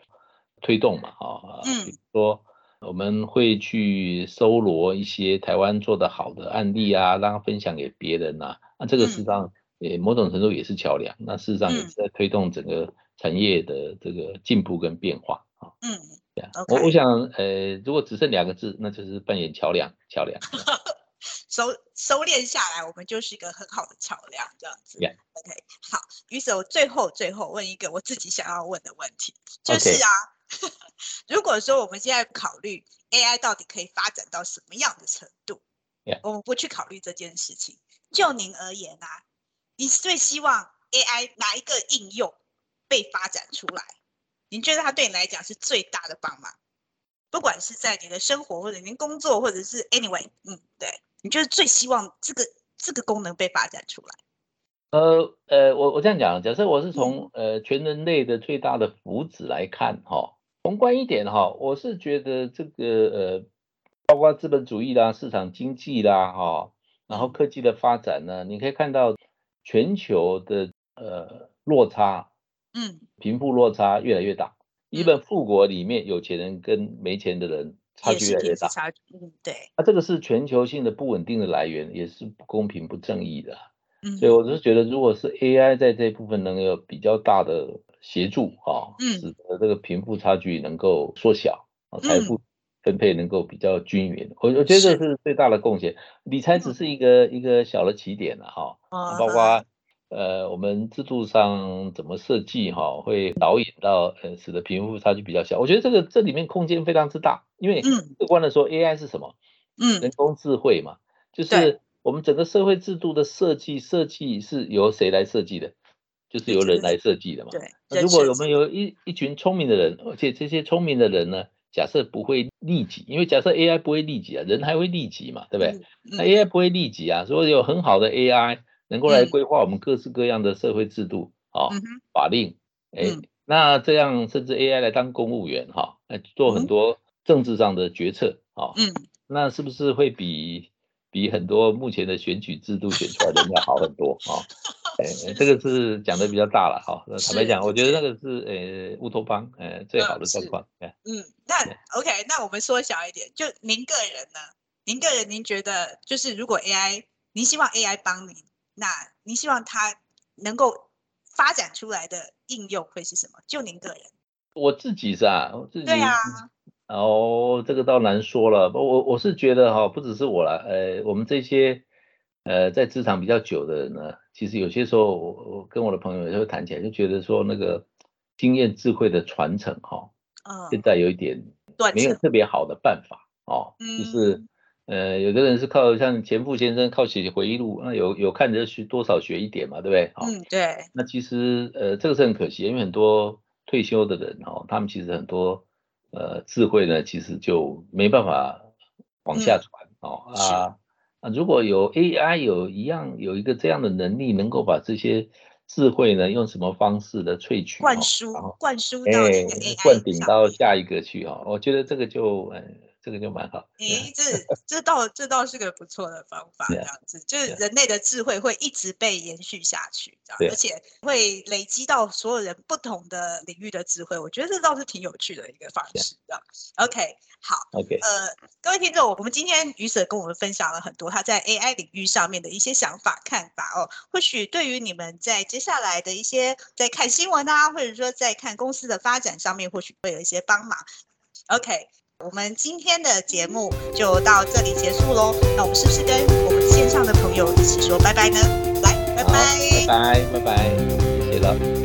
Speaker 2: 推动嘛，哈，比如说我们会去搜罗一些台湾做的好的案例啊，让分享给别人呐。那这个事实上也某种程度也是桥梁。那事实上也是在推动整个产业的这个进步跟变化啊。
Speaker 1: 嗯，
Speaker 2: 对啊。我我想，呃，如果只剩两个字，那就是扮演桥梁，桥梁。*laughs*
Speaker 1: 收收敛下来，我们就是一个很好的桥梁，这样子。OK，好。于是，我最后最后问一个我自己想要问的问题，就是啊，*laughs* 如果说我们现在考虑 AI 到底可以发展到什么样的程度，我们不去考虑这件事情，就您而言啊，你最希望 AI 哪一个应用被发展出来？您觉得它对你来讲是最大的帮忙？不管是在你的生活，或者您工作，或者是 anyway，嗯，对。你就是最希望这个这个功能被发展出来？
Speaker 2: 呃呃，我我这样讲，假设我是从呃全人类的最大的福祉来看哈，宏观一点哈，我是觉得这个呃，包括资本主义啦、市场经济啦哈，然后科技的发展呢，你可以看到全球的呃落差，嗯，贫富落差越来越大，一本富国里面有钱人跟没钱的人。差距越来越大，
Speaker 1: 嗯，对，
Speaker 2: 那这个是全球性的不稳定的来源，也是不公平不正义的，嗯，所以我是觉得，如果是 AI 在这部分能有比较大的协助，哈，嗯，使得这个贫富差距能够缩小，啊，财富分配能够比较均匀，我我觉得这是最大的贡献。理财只是一个一个小的起点了，哈，包括。呃，我们制度上怎么设计哈，会导引到呃，使得贫富差距比较小。我觉得这个这里面空间非常之大，因为客观的说，AI 是什么？嗯，人工智慧嘛，就是我们整个社会制度的设计，设计是由谁来设计的？就是由人来设计的嘛。
Speaker 1: 对。
Speaker 2: 如果我们有一一群聪明的人，而且这些聪明的人呢，假设不会利己，因为假设 AI 不会利己啊，人还会利己嘛，对不对？那 AI 不会利己啊，所以有很好的 AI。能够来规划我们各式各样的社会制度啊，法令，哎，那这样甚至 AI 来当公务员哈，来做很多政治上的决策啊，嗯，那是不是会比比很多目前的选举制度选出来的要好很多啊？哎，这个是讲的比较大了哈。坦白讲，我觉得那个是呃乌托邦，呃最好的状况。
Speaker 1: 嗯，那 OK，那我们缩小一点，就您个人呢？您个人您觉得就是如果 AI，您希望 AI 帮您？那您希望它能够发展出来的应用会是什么？就您个人，
Speaker 2: 我自己是啊，我自己
Speaker 1: 对啊，
Speaker 2: 哦，这个倒难说了。我我是觉得哈，不只是我了，呃，我们这些呃在职场比较久的人呢，其实有些时候我我跟我的朋友也会谈起来，就觉得说那个经验智慧的传承哈，现在有一点没有特别好的办法哦，就是。呃，有的人是靠像钱富先生靠写回忆录，那有有看着学多少学一点嘛，对不对？
Speaker 1: 嗯，对。
Speaker 2: 那其实呃，这个是很可惜，因为很多退休的人哦，他们其实很多呃智慧呢，其实就没办法往下传哦啊啊！如果有 AI 有一样有一个这样的能力，能够把这些智慧呢，用什么方式的萃取
Speaker 1: 灌输灌输到那个 AI
Speaker 2: 灌顶到下一个去哈，我觉得这个就呃。这个就蛮好。
Speaker 1: 诶，*laughs* 这这倒这倒是个不错的方法，这样子就是人类的智慧会一直被延续下去，这样，而且会累积到所有人不同的领域的智慧。我觉得这倒是挺有趣的一个方式，这样。OK，好。
Speaker 2: OK，
Speaker 1: 呃，各位听众，我们今天于 Sir 跟我们分享了很多他在 AI 领域上面的一些想法看法哦，或许对于你们在接下来的一些在看新闻啊，或者说在看公司的发展上面，或许会有一些帮忙。OK。我们今天的节目就到这里结束喽。那我们是不是跟我们线上的朋友一起说拜拜呢？来，拜拜，
Speaker 2: 拜拜，拜拜，谢谢了。